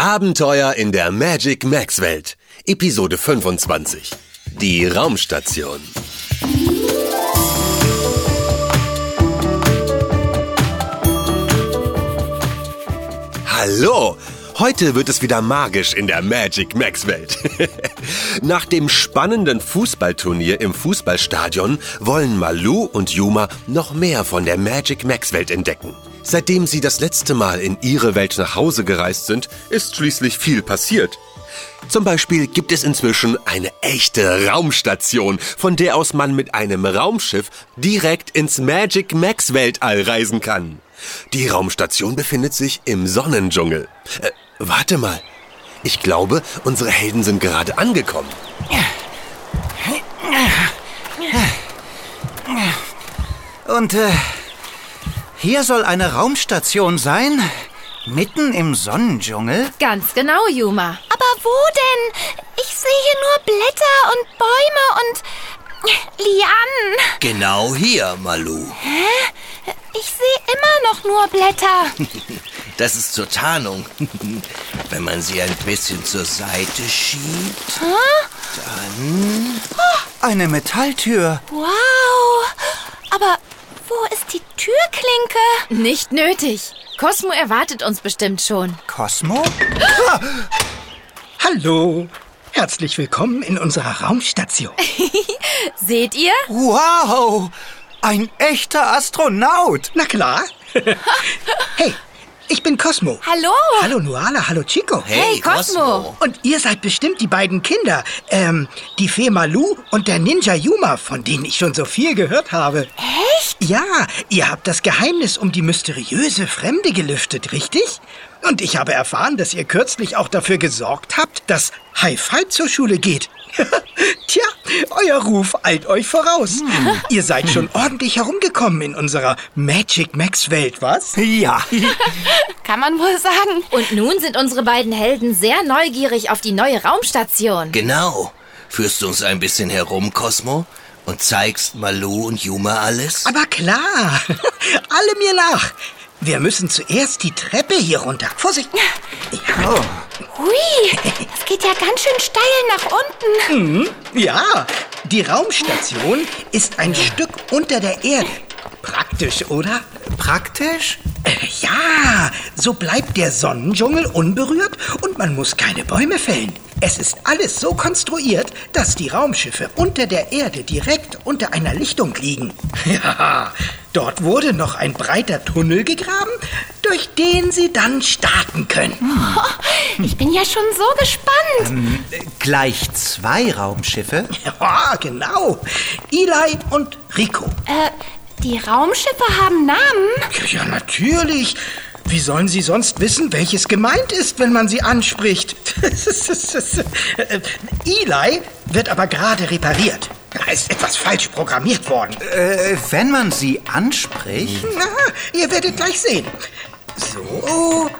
Abenteuer in der Magic Max Welt. Episode 25. Die Raumstation. Hallo! Heute wird es wieder magisch in der Magic Max Welt. Nach dem spannenden Fußballturnier im Fußballstadion wollen Malu und Yuma noch mehr von der Magic Max Welt entdecken. Seitdem sie das letzte Mal in ihre Welt nach Hause gereist sind, ist schließlich viel passiert. Zum Beispiel gibt es inzwischen eine echte Raumstation, von der aus man mit einem Raumschiff direkt ins Magic Max Weltall reisen kann. Die Raumstation befindet sich im Sonnendschungel. Äh, warte mal. Ich glaube, unsere Helden sind gerade angekommen. Und äh, hier soll eine Raumstation sein? Mitten im Sonnendschungel? Ganz genau, Yuma. Aber wo denn? Ich sehe hier nur Blätter und Bäume und Lianen. Genau hier, Malu. Ich sehe immer noch nur Blätter. Das ist zur Tarnung. Wenn man sie ein bisschen zur Seite schiebt, dann... Eine Metalltür. Wow. Aber wo ist die Türklinke? Nicht nötig. Cosmo erwartet uns bestimmt schon. Cosmo? Hallo, herzlich willkommen in unserer Raumstation. Seht ihr? Wow! Ein echter Astronaut! Na klar. hey, ich bin Cosmo. Hallo. Hallo Nuala, hallo Chico. Hey, Cosmo. Und ihr seid bestimmt die beiden Kinder, ähm, die Fee Malu und der Ninja Yuma, von denen ich schon so viel gehört habe. Echt? Ja, ihr habt das Geheimnis um die mysteriöse Fremde gelüftet, richtig? Und ich habe erfahren, dass ihr kürzlich auch dafür gesorgt habt, dass Hi-Fi zur Schule geht. Tja, euer Ruf eilt euch voraus. Ihr seid schon ordentlich herumgekommen in unserer Magic Max Welt, was? Ja. Kann man wohl sagen. Und nun sind unsere beiden Helden sehr neugierig auf die neue Raumstation. Genau. Führst du uns ein bisschen herum, Cosmo? Und zeigst Malu und Yuma alles? Aber klar, alle mir nach. Wir müssen zuerst die Treppe hier runter. Vorsicht! Ja, Hui, es geht ja ganz schön steil nach unten. ja, die Raumstation ist ein Stück unter der Erde. Praktisch, oder? Praktisch? Ja, so bleibt der Sonnendschungel unberührt und man muss keine Bäume fällen. Es ist alles so konstruiert, dass die Raumschiffe unter der Erde direkt unter einer Lichtung liegen. Ja, dort wurde noch ein breiter Tunnel gegraben, durch den sie dann starten können. Oh, ich bin ja schon so gespannt. Gleich zwei Raumschiffe? Ja, genau. Eli und Rico. Äh, die Raumschiffe haben Namen. Ja, natürlich. Wie sollen sie sonst wissen, welches gemeint ist, wenn man sie anspricht? Eli wird aber gerade repariert. Da ist etwas falsch programmiert worden. Äh, wenn man sie anspricht? Na, ihr werdet gleich sehen. So,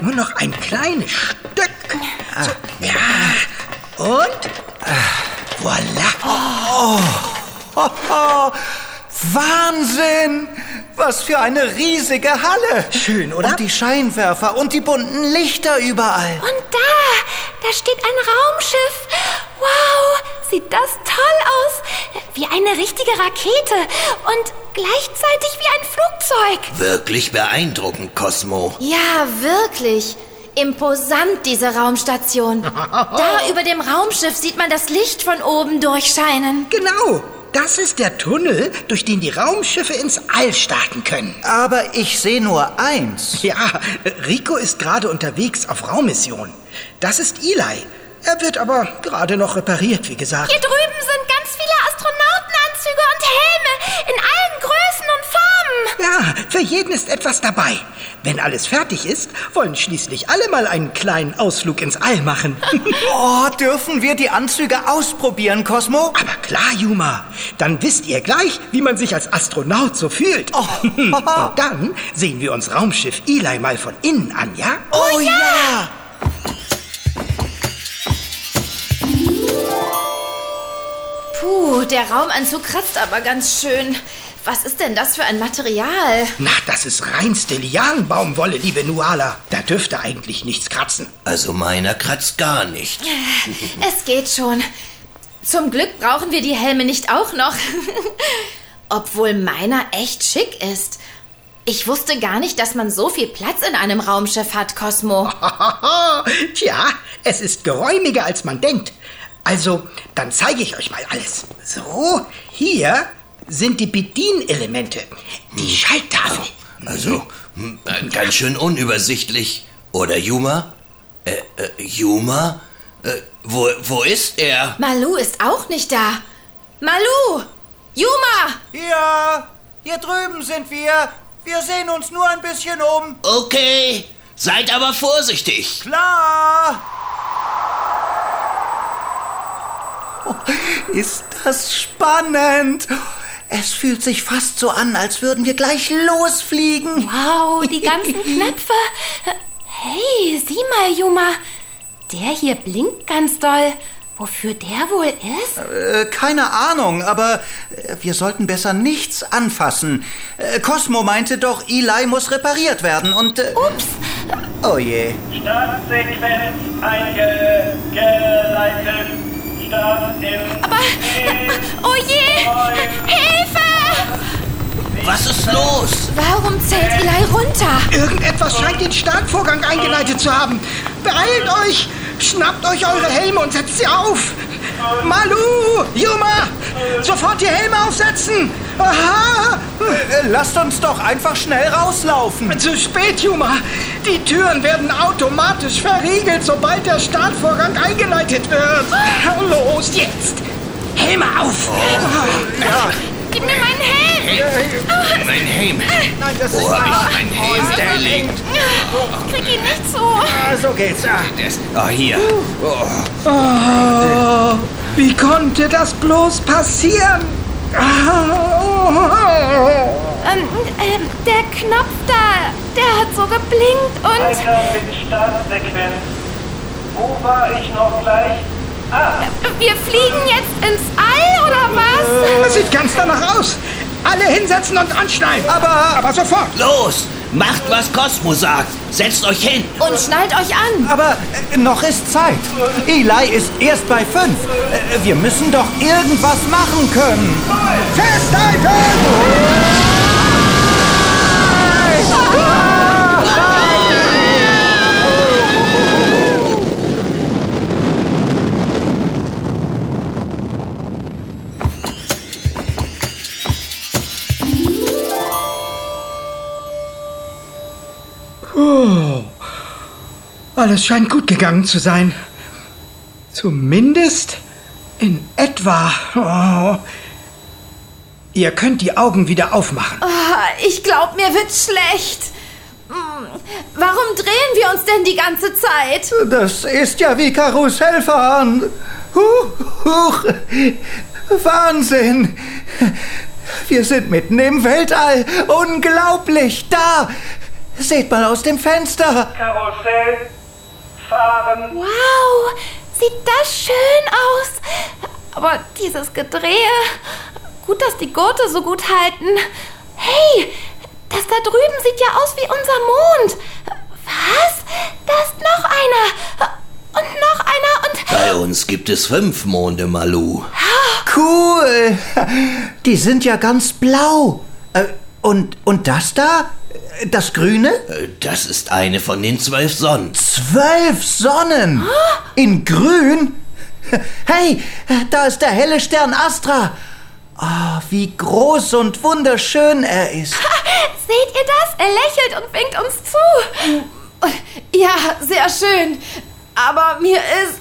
nur noch ein kleines Stück. So, ja, und voilà. Oh, Wahnsinn! Was für eine riesige Halle! Schön, oder? Und die Scheinwerfer und die bunten Lichter überall. Und da, da steht ein Raumschiff. Wow, sieht das toll aus. Wie eine richtige Rakete und gleichzeitig wie ein Flugzeug. Wirklich beeindruckend, Cosmo. Ja, wirklich. Imposant, diese Raumstation. Da über dem Raumschiff sieht man das Licht von oben durchscheinen. Genau, das ist der Tunnel, durch den die Raumschiffe ins All starten können. Aber ich sehe nur eins. Ja, Rico ist gerade unterwegs auf Raummission. Das ist Eli. Er wird aber gerade noch repariert, wie gesagt. Hier drüben für jeden ist etwas dabei. Wenn alles fertig ist, wollen schließlich alle mal einen kleinen Ausflug ins All machen. Oh, dürfen wir die Anzüge ausprobieren, Cosmo? Aber klar, Juma. Dann wisst ihr gleich, wie man sich als Astronaut so fühlt. Und dann sehen wir uns Raumschiff Eli mal von innen an, ja? Oh ja! Der Raumanzug kratzt aber ganz schön. Was ist denn das für ein Material? Na, das ist reinste Lianenbaumwolle, liebe Nuala. Da dürfte eigentlich nichts kratzen. Also meiner kratzt gar nicht. Es geht schon. Zum Glück brauchen wir die Helme nicht auch noch. Obwohl meiner echt schick ist. Ich wusste gar nicht, dass man so viel Platz in einem Raumschiff hat, Cosmo. Tja, es ist geräumiger, als man denkt. Also, dann zeige ich euch mal alles. So, hier sind die Bedienelemente. Die Schalttafel. Also, hm, ganz schön unübersichtlich. Oder Juma? Äh, äh, Juma? Äh, wo, wo ist er? Malu ist auch nicht da. Malu! Juma! Ja, hier drüben sind wir. Wir sehen uns nur ein bisschen um. Okay, seid aber vorsichtig. Klar. ist das spannend. Es fühlt sich fast so an, als würden wir gleich losfliegen. Wow, die ganzen Knöpfe. Hey, sieh mal, Juma. Der hier blinkt ganz doll. Wofür der wohl ist? Äh, keine Ahnung, aber äh, wir sollten besser nichts anfassen. Äh, Cosmo meinte doch, Eli muss repariert werden und... Äh, Ups. Oh je. Startsequenz eingeleitet. Aber, oh je! Hilfe! Was ist los? Warum zählt Eli runter? Irgendetwas scheint den Startvorgang eingeleitet zu haben. Beeilt euch! Schnappt euch eure Helme und setzt sie auf! Malu! Juma! Sofort die Helme aufsetzen! Aha! Äh, lasst uns doch einfach schnell rauslaufen. Zu spät, Juma! Die Türen werden automatisch verriegelt, sobald der Startvorgang eingeleitet wird. Los, jetzt! Helme auf! Gib mir meinen Helm! Mein Helm. Nein, das ist Wo hab ich meinen Helm? Der liegt. Ich krieg ihn nicht so. Ah, so geht's. Ah. Der ist- Oh, hier. Oh. Oh, wie konnte das bloß passieren? Ähm, ähm, der Knopf da, der hat so geblinkt und... Weiter mit Startsequenz. Wo war ich noch gleich? Ah, Wir fliegen jetzt ins All, oder was? Das sieht ganz danach aus. Alle hinsetzen und anschnallen. Aber, aber sofort. Los, macht, was Cosmo sagt. Setzt euch hin. Und schnallt euch an. Aber äh, noch ist Zeit. Eli ist erst bei fünf. Äh, wir müssen doch irgendwas machen können. Festhalten! Oh, alles scheint gut gegangen zu sein. Zumindest in etwa. Oh. Ihr könnt die Augen wieder aufmachen. Ah, Ich glaube, mir wird schlecht. Hm, Warum drehen wir uns denn die ganze Zeit? Das ist ja wie Karussellfahren. Huch, huch. Wahnsinn. Wir sind mitten im Weltall. Unglaublich. Da. Seht mal aus dem Fenster. Karussell. Fahren. Wow, sieht das schön aus. Aber dieses Gedrehe. Gut, dass die Gurte so gut halten. Hey, das da drüben sieht ja aus wie unser Mond. Was? Da ist noch einer. Und noch einer und. Bei uns gibt es fünf Monde, Malu. Cool. Die sind ja ganz blau. Äh, Und, und das da? Das Grüne? Äh, Das ist eine von den zwölf Sonnen. Zwölf Sonnen. In Grün? Hey, da ist der helle Stern Astra. Ah, wie groß und wunderschön er ist. Seht ihr das? Er lächelt und winkt uns zu. Ja, sehr schön. Aber mir ist.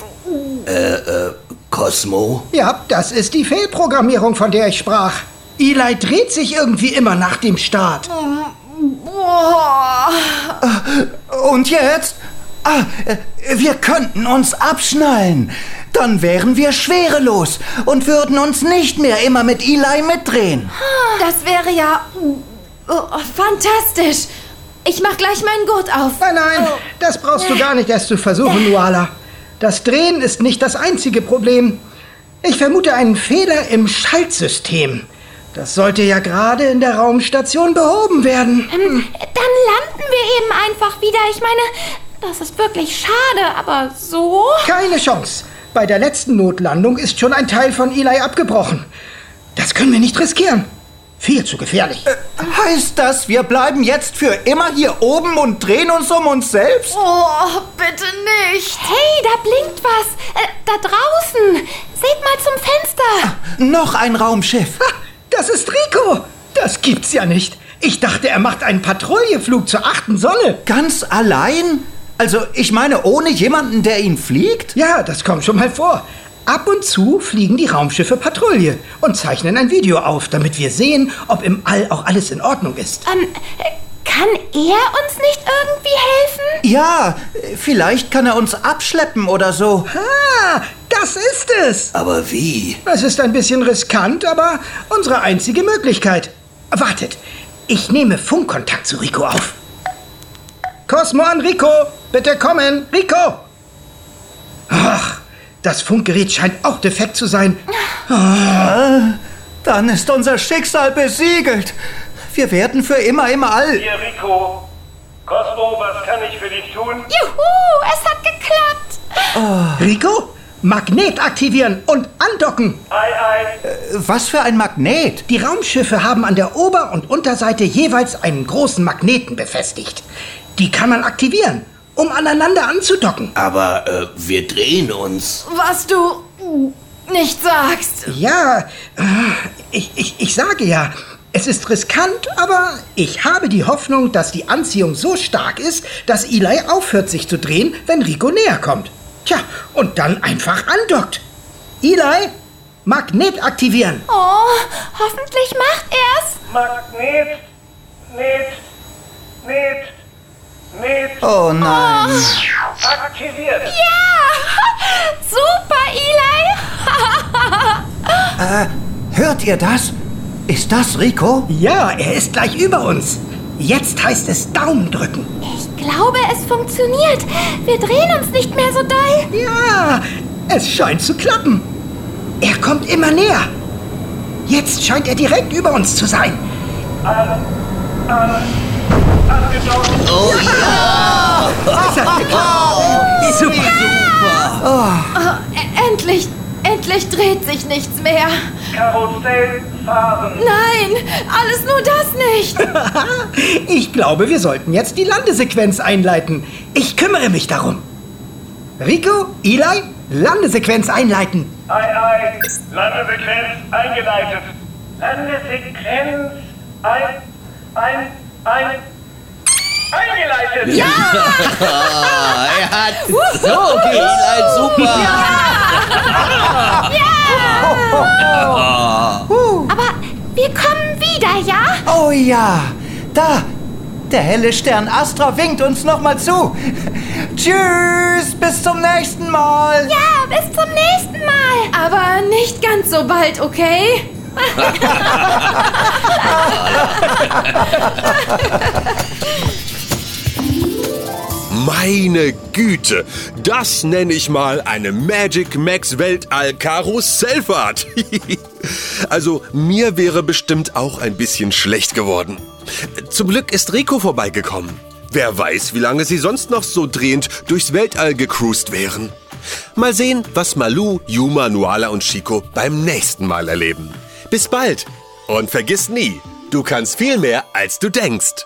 Cosmo? Ja, das ist die Fehlprogrammierung, von der ich sprach. Eli dreht sich irgendwie immer nach dem Start. Boah. Und jetzt? Ah, äh, wir könnten uns abschnallen. Dann wären wir schwerelos und würden uns nicht mehr immer mit Eli mitdrehen. Das wäre ja. Oh, fantastisch. Ich mach gleich meinen Gurt auf. Nein, nein, das brauchst du gar nicht erst zu versuchen, Nuala. Das Drehen ist nicht das einzige Problem. Ich vermute einen Fehler im Schaltsystem. Das sollte ja gerade in der Raumstation behoben werden. Ähm, dann landen wir eben einfach wieder. Ich meine, das ist wirklich schade, aber so. Keine Chance. Bei der letzten Notlandung ist schon ein Teil von Eli abgebrochen. Das können wir nicht riskieren. Viel zu gefährlich. Heißt das, wir bleiben jetzt für immer hier oben und drehen uns um uns selbst? Oh, bitte nicht. Hey, da blinkt was. Äh, da draußen. Seht mal zum Fenster. Noch ein Raumschiff. Das ist Rico. Das gibt's ja nicht. Ich dachte, er macht einen Patrouilleflug zur achten Sonne. Ganz allein? Also, ich meine, ohne jemanden, der ihn fliegt? Ja, das kommt schon mal vor. Ab und zu fliegen die Raumschiffe Patrouille und zeichnen ein Video auf, damit wir sehen, ob im All auch alles in Ordnung ist. Ähm, kann er uns nicht irgendwie helfen? Ja, vielleicht kann er uns abschleppen oder so. Ah, das ist es. Aber wie? Es ist ein bisschen riskant, aber unsere einzige Möglichkeit. Wartet, ich nehme Funkkontakt zu Rico auf. Cosmo an Rico, bitte kommen, Rico. Ach, das Funkgerät scheint auch defekt zu sein. Ah, dann ist unser Schicksal besiegelt. Wir werden für immer im All. Hier, Rico. Cosmo, was kann ich für dich tun? Juhu, es hat geklappt. Oh. Rico, Magnet aktivieren und andocken. Ei, ei. Äh, was für ein Magnet? Die Raumschiffe haben an der Ober- und Unterseite jeweils einen großen Magneten befestigt. Die kann man aktivieren um aneinander anzudocken. Aber äh, wir drehen uns. Was du nicht sagst. Ja, äh, ich, ich, ich sage ja, es ist riskant, aber ich habe die Hoffnung, dass die Anziehung so stark ist, dass Eli aufhört sich zu drehen, wenn Rico näher kommt. Tja, und dann einfach andockt. Eli, Magnet aktivieren. Oh, hoffentlich macht er's. Magnet, Net, Net. Met. Oh nein. Oh. Aktiviert. Ja! Super, Eli! äh, hört ihr das? Ist das Rico? Ja, er ist gleich über uns. Jetzt heißt es Daumen drücken. Ich glaube, es funktioniert. Wir drehen uns nicht mehr so doll. Ja, es scheint zu klappen. Er kommt immer näher. Jetzt scheint er direkt über uns zu sein. Oh ja! Das hat geklappt. Super. Ja. Oh. Oh, endlich, endlich dreht sich nichts mehr. Karussell fahren. Nein, alles nur das nicht. ich glaube, wir sollten jetzt die Landesequenz einleiten. Ich kümmere mich darum. Rico, Eli, Landesequenz einleiten. Ei, ei. Landesequenz eingeleitet. Landesequenz ein, ein, ein. Eingeleitet! Ja! er hat so geht super! Ja! ja! Aber wir kommen wieder, ja? Oh ja! Da! Der helle Stern Astra winkt uns nochmal zu. Tschüss, bis zum nächsten Mal. Ja, bis zum nächsten Mal. Aber nicht ganz so bald, okay? Meine Güte, das nenne ich mal eine Magic Max Weltall Karussellfahrt. also mir wäre bestimmt auch ein bisschen schlecht geworden. Zum Glück ist Rico vorbeigekommen. Wer weiß, wie lange sie sonst noch so drehend durchs Weltall gecruised wären. Mal sehen, was Malu, Yuma, Nuala und Chico beim nächsten Mal erleben. Bis bald und vergiss nie, du kannst viel mehr, als du denkst.